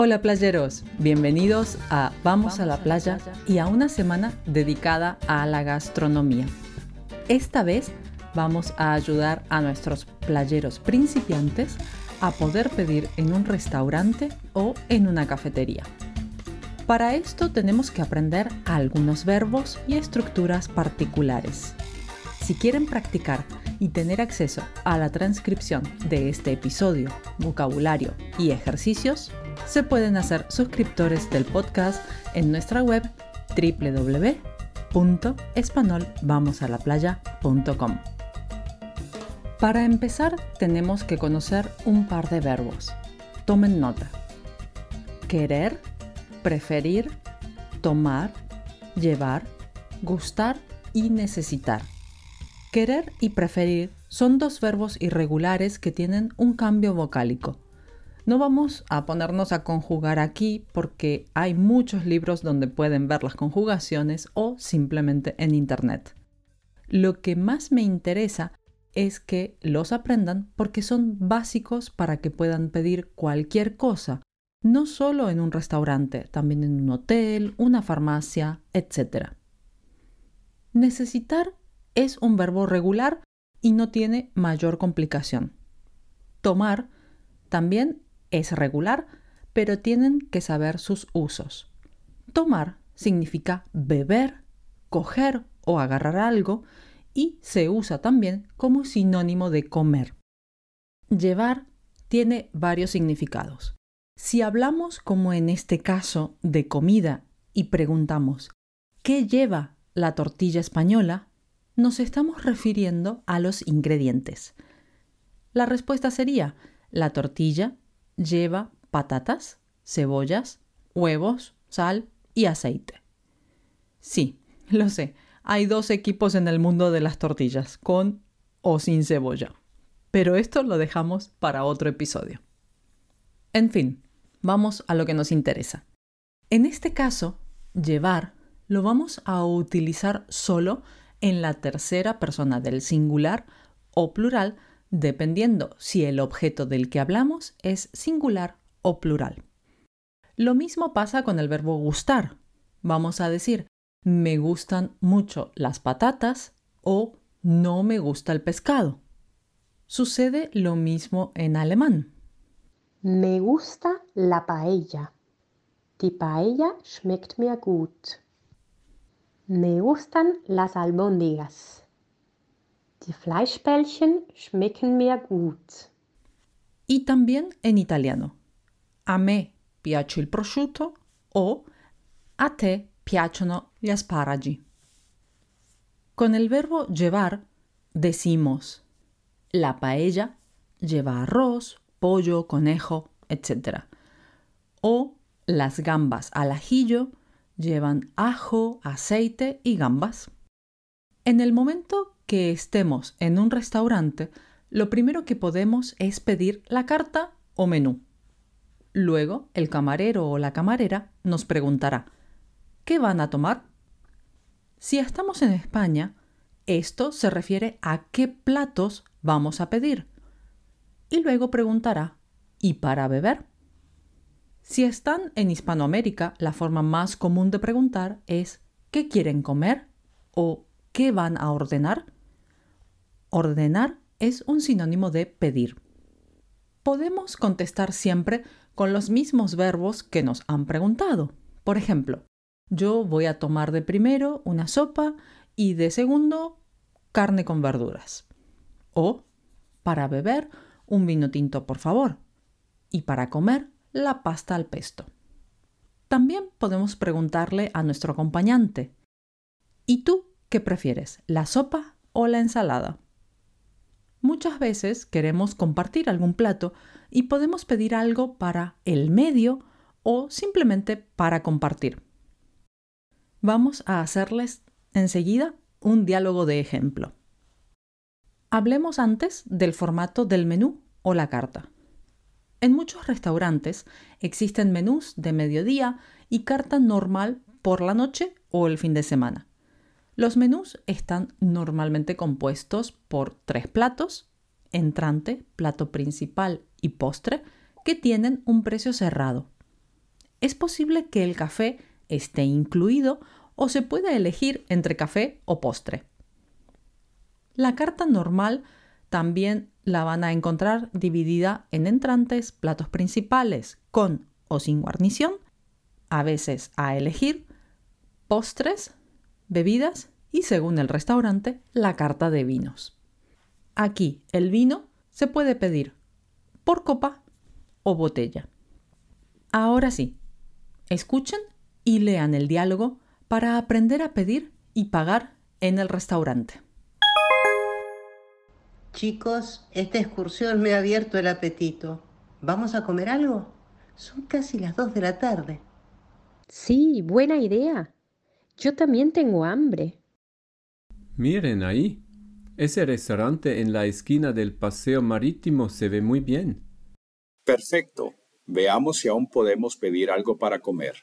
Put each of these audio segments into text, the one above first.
Hola playeros, bienvenidos a Vamos a la playa y a una semana dedicada a la gastronomía. Esta vez vamos a ayudar a nuestros playeros principiantes a poder pedir en un restaurante o en una cafetería. Para esto tenemos que aprender algunos verbos y estructuras particulares. Si quieren practicar y tener acceso a la transcripción de este episodio, vocabulario y ejercicios, se pueden hacer suscriptores del podcast en nuestra web www.espanolvamosalaplaya.com. Para empezar, tenemos que conocer un par de verbos. Tomen nota. Querer, preferir, tomar, llevar, gustar y necesitar. Querer y preferir son dos verbos irregulares que tienen un cambio vocálico no vamos a ponernos a conjugar aquí porque hay muchos libros donde pueden ver las conjugaciones o simplemente en Internet. Lo que más me interesa es que los aprendan porque son básicos para que puedan pedir cualquier cosa, no solo en un restaurante, también en un hotel, una farmacia, etc. Necesitar es un verbo regular y no tiene mayor complicación. Tomar también es regular, pero tienen que saber sus usos. Tomar significa beber, coger o agarrar algo y se usa también como sinónimo de comer. Llevar tiene varios significados. Si hablamos como en este caso de comida y preguntamos ¿qué lleva la tortilla española? nos estamos refiriendo a los ingredientes. La respuesta sería la tortilla lleva patatas, cebollas, huevos, sal y aceite. Sí, lo sé, hay dos equipos en el mundo de las tortillas, con o sin cebolla. Pero esto lo dejamos para otro episodio. En fin, vamos a lo que nos interesa. En este caso, llevar lo vamos a utilizar solo en la tercera persona del singular o plural dependiendo si el objeto del que hablamos es singular o plural. Lo mismo pasa con el verbo gustar. Vamos a decir, me gustan mucho las patatas o no me gusta el pescado. Sucede lo mismo en alemán. Me gusta la paella. Die Paella schmeckt mir gut. Me gustan las albóndigas. Die Fleischbällchen schmecken mir gut. Y también en italiano. A me piace il prosciutto o a te piacciono gli asparagi. Con el verbo llevar decimos la paella lleva arroz, pollo, conejo, etc. O las gambas al ajillo llevan ajo, aceite y gambas. En el momento que estemos en un restaurante, lo primero que podemos es pedir la carta o menú. Luego, el camarero o la camarera nos preguntará, ¿qué van a tomar? Si estamos en España, esto se refiere a qué platos vamos a pedir. Y luego preguntará, ¿y para beber? Si están en Hispanoamérica, la forma más común de preguntar es ¿qué quieren comer? o ¿qué van a ordenar? Ordenar es un sinónimo de pedir. Podemos contestar siempre con los mismos verbos que nos han preguntado. Por ejemplo, yo voy a tomar de primero una sopa y de segundo carne con verduras. O, para beber, un vino tinto, por favor. Y para comer, la pasta al pesto. También podemos preguntarle a nuestro acompañante, ¿y tú qué prefieres, la sopa o la ensalada? Muchas veces queremos compartir algún plato y podemos pedir algo para el medio o simplemente para compartir. Vamos a hacerles enseguida un diálogo de ejemplo. Hablemos antes del formato del menú o la carta. En muchos restaurantes existen menús de mediodía y carta normal por la noche o el fin de semana. Los menús están normalmente compuestos por tres platos, entrante, plato principal y postre, que tienen un precio cerrado. es posible que el café esté incluido o se pueda elegir entre café o postre. La carta normal también la van a encontrar dividida en entrantes, platos principales con o sin guarnición, a veces a elegir, postres, bebidas y según el restaurante, la carta de vinos. Aquí el vino se puede pedir por copa o botella. Ahora sí, escuchen y lean el diálogo para aprender a pedir y pagar en el restaurante. Chicos, esta excursión me ha abierto el apetito. ¿Vamos a comer algo? Son casi las dos de la tarde. Sí, buena idea. Yo también tengo hambre. Miren ahí. Ese restaurante en la esquina del paseo marítimo se ve muy bien. Perfecto. Veamos si aún podemos pedir algo para comer.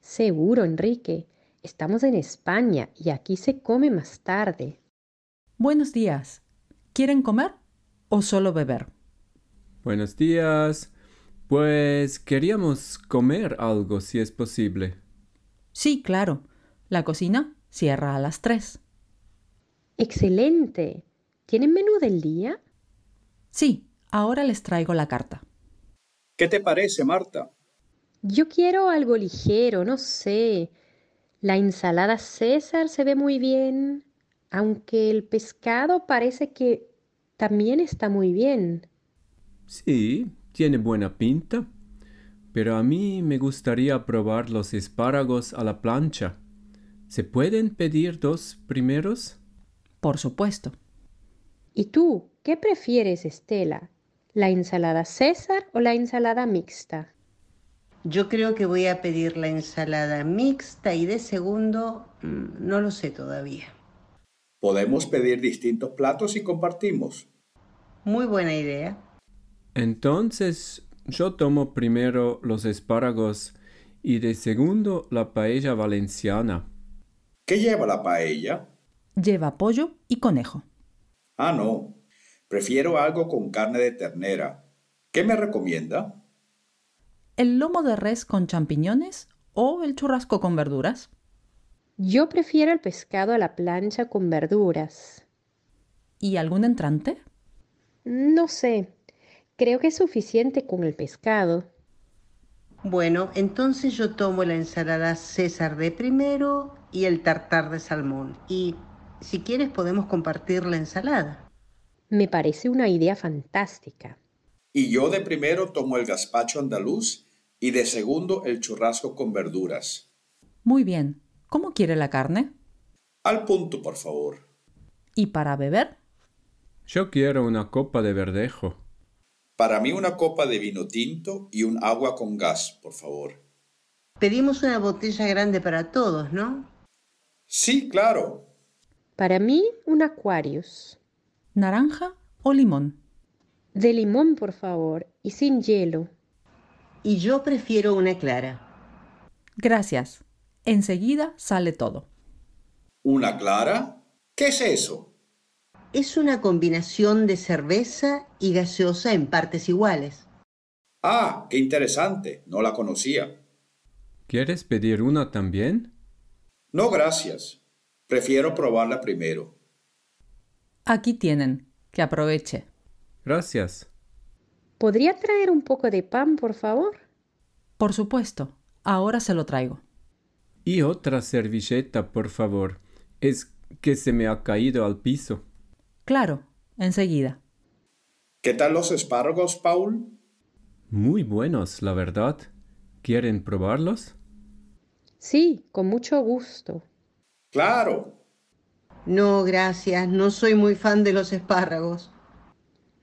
Seguro, Enrique. Estamos en España y aquí se come más tarde. Buenos días. ¿Quieren comer o solo beber? Buenos días. Pues queríamos comer algo si es posible. Sí, claro. La cocina cierra a las tres. Excelente. ¿Tienen menú del día? Sí, ahora les traigo la carta. ¿Qué te parece, Marta? Yo quiero algo ligero, no sé. La ensalada César se ve muy bien aunque el pescado parece que también está muy bien. Sí, tiene buena pinta. Pero a mí me gustaría probar los espárragos a la plancha. ¿Se pueden pedir dos primeros? Por supuesto. ¿Y tú qué prefieres, Estela? ¿La ensalada César o la ensalada mixta? Yo creo que voy a pedir la ensalada mixta y de segundo mm, no lo sé todavía. Podemos pedir distintos platos y compartimos. Muy buena idea. Entonces, yo tomo primero los espárragos y de segundo la paella valenciana. ¿Qué lleva la paella? Lleva pollo y conejo. Ah, no. Prefiero algo con carne de ternera. ¿Qué me recomienda? ¿El lomo de res con champiñones o el churrasco con verduras? Yo prefiero el pescado a la plancha con verduras. ¿Y algún entrante? No sé. Creo que es suficiente con el pescado. Bueno, entonces yo tomo la ensalada César de primero y el tartar de salmón. Y si quieres podemos compartir la ensalada. Me parece una idea fantástica. Y yo de primero tomo el gazpacho andaluz y de segundo el churrasco con verduras. Muy bien. ¿Cómo quiere la carne? Al punto, por favor. ¿Y para beber? Yo quiero una copa de verdejo. Para mí una copa de vino tinto y un agua con gas, por favor. Pedimos una botella grande para todos, ¿no? Sí, claro. Para mí, un Aquarius. ¿Naranja o limón? De limón, por favor, y sin hielo. Y yo prefiero una clara. Gracias. Enseguida sale todo. ¿Una clara? ¿Qué es eso? Es una combinación de cerveza y gaseosa en partes iguales. Ah, qué interesante. No la conocía. ¿Quieres pedir una también? No, gracias. Prefiero probarla primero. Aquí tienen. Que aproveche. Gracias. ¿Podría traer un poco de pan, por favor? Por supuesto. Ahora se lo traigo. Y otra servilleta, por favor. Es que se me ha caído al piso. Claro, enseguida. ¿Qué tal los espárragos, Paul? Muy buenos, la verdad. ¿Quieren probarlos? Sí, con mucho gusto. Claro. No, gracias. No soy muy fan de los espárragos.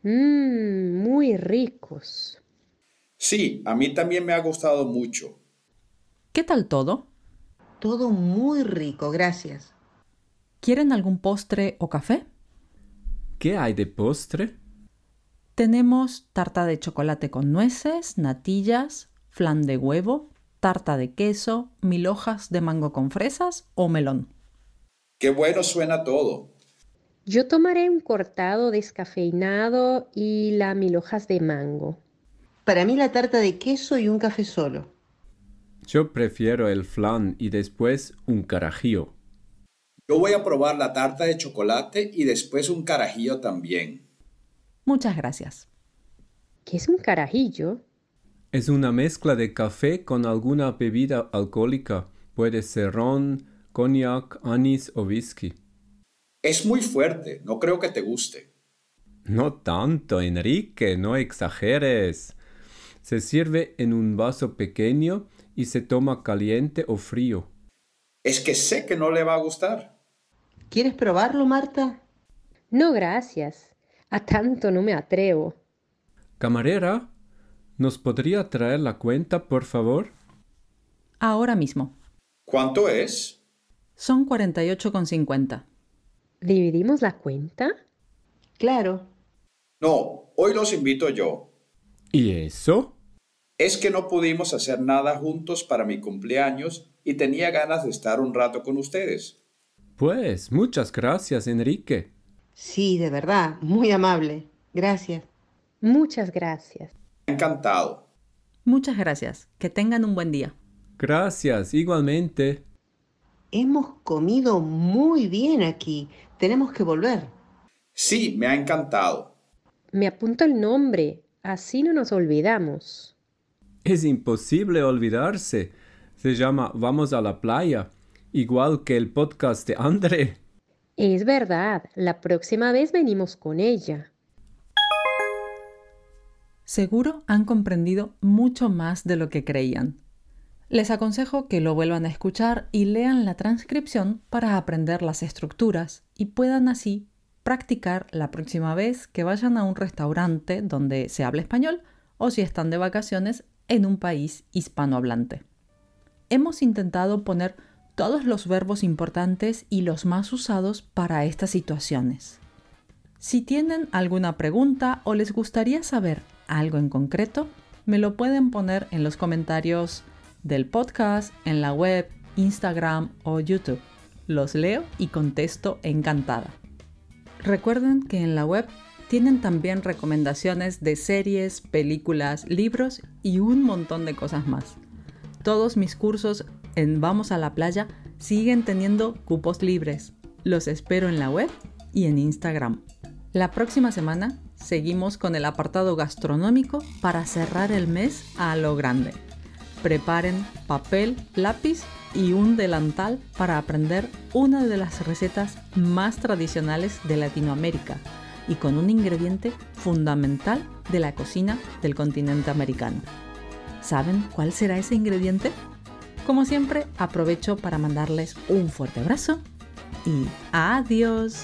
Mmm, muy ricos. Sí, a mí también me ha gustado mucho. ¿Qué tal todo? Todo muy rico, gracias. ¿Quieren algún postre o café? ¿Qué hay de postre? Tenemos tarta de chocolate con nueces, natillas, flan de huevo, tarta de queso, mil hojas de mango con fresas o melón. Qué bueno suena todo. Yo tomaré un cortado descafeinado y la mil hojas de mango. Para mí la tarta de queso y un café solo. Yo prefiero el flan y después un carajillo. Yo voy a probar la tarta de chocolate y después un carajillo también. Muchas gracias. ¿Qué es un carajillo? Es una mezcla de café con alguna bebida alcohólica. Puede ser ron, cognac, anís o whisky. Es muy fuerte, no creo que te guste. No tanto, Enrique, no exageres. Se sirve en un vaso pequeño y se toma caliente o frío. Es que sé que no le va a gustar. ¿Quieres probarlo, Marta? No, gracias. A tanto no me atrevo. Camarera, ¿nos podría traer la cuenta, por favor? Ahora mismo. ¿Cuánto es? Son 48,50. ¿Dividimos la cuenta? Claro. No, hoy los invito yo. ¿Y eso? Es que no pudimos hacer nada juntos para mi cumpleaños y tenía ganas de estar un rato con ustedes. Pues muchas gracias, Enrique. Sí, de verdad, muy amable. Gracias. Muchas gracias. Encantado. Muchas gracias. Que tengan un buen día. Gracias, igualmente. Hemos comido muy bien aquí. Tenemos que volver. Sí, me ha encantado. Me apunto el nombre, así no nos olvidamos. Es imposible olvidarse. Se llama Vamos a la playa, igual que el podcast de André. Es verdad, la próxima vez venimos con ella. Seguro han comprendido mucho más de lo que creían. Les aconsejo que lo vuelvan a escuchar y lean la transcripción para aprender las estructuras y puedan así practicar la próxima vez que vayan a un restaurante donde se habla español o si están de vacaciones en un país hispanohablante. Hemos intentado poner todos los verbos importantes y los más usados para estas situaciones. Si tienen alguna pregunta o les gustaría saber algo en concreto, me lo pueden poner en los comentarios del podcast, en la web, Instagram o YouTube. Los leo y contesto encantada. Recuerden que en la web tienen también recomendaciones de series, películas, libros y un montón de cosas más. Todos mis cursos en Vamos a la Playa siguen teniendo cupos libres. Los espero en la web y en Instagram. La próxima semana seguimos con el apartado gastronómico para cerrar el mes a lo grande. Preparen papel, lápiz y un delantal para aprender una de las recetas más tradicionales de Latinoamérica y con un ingrediente fundamental de la cocina del continente americano. ¿Saben cuál será ese ingrediente? Como siempre, aprovecho para mandarles un fuerte abrazo y adiós.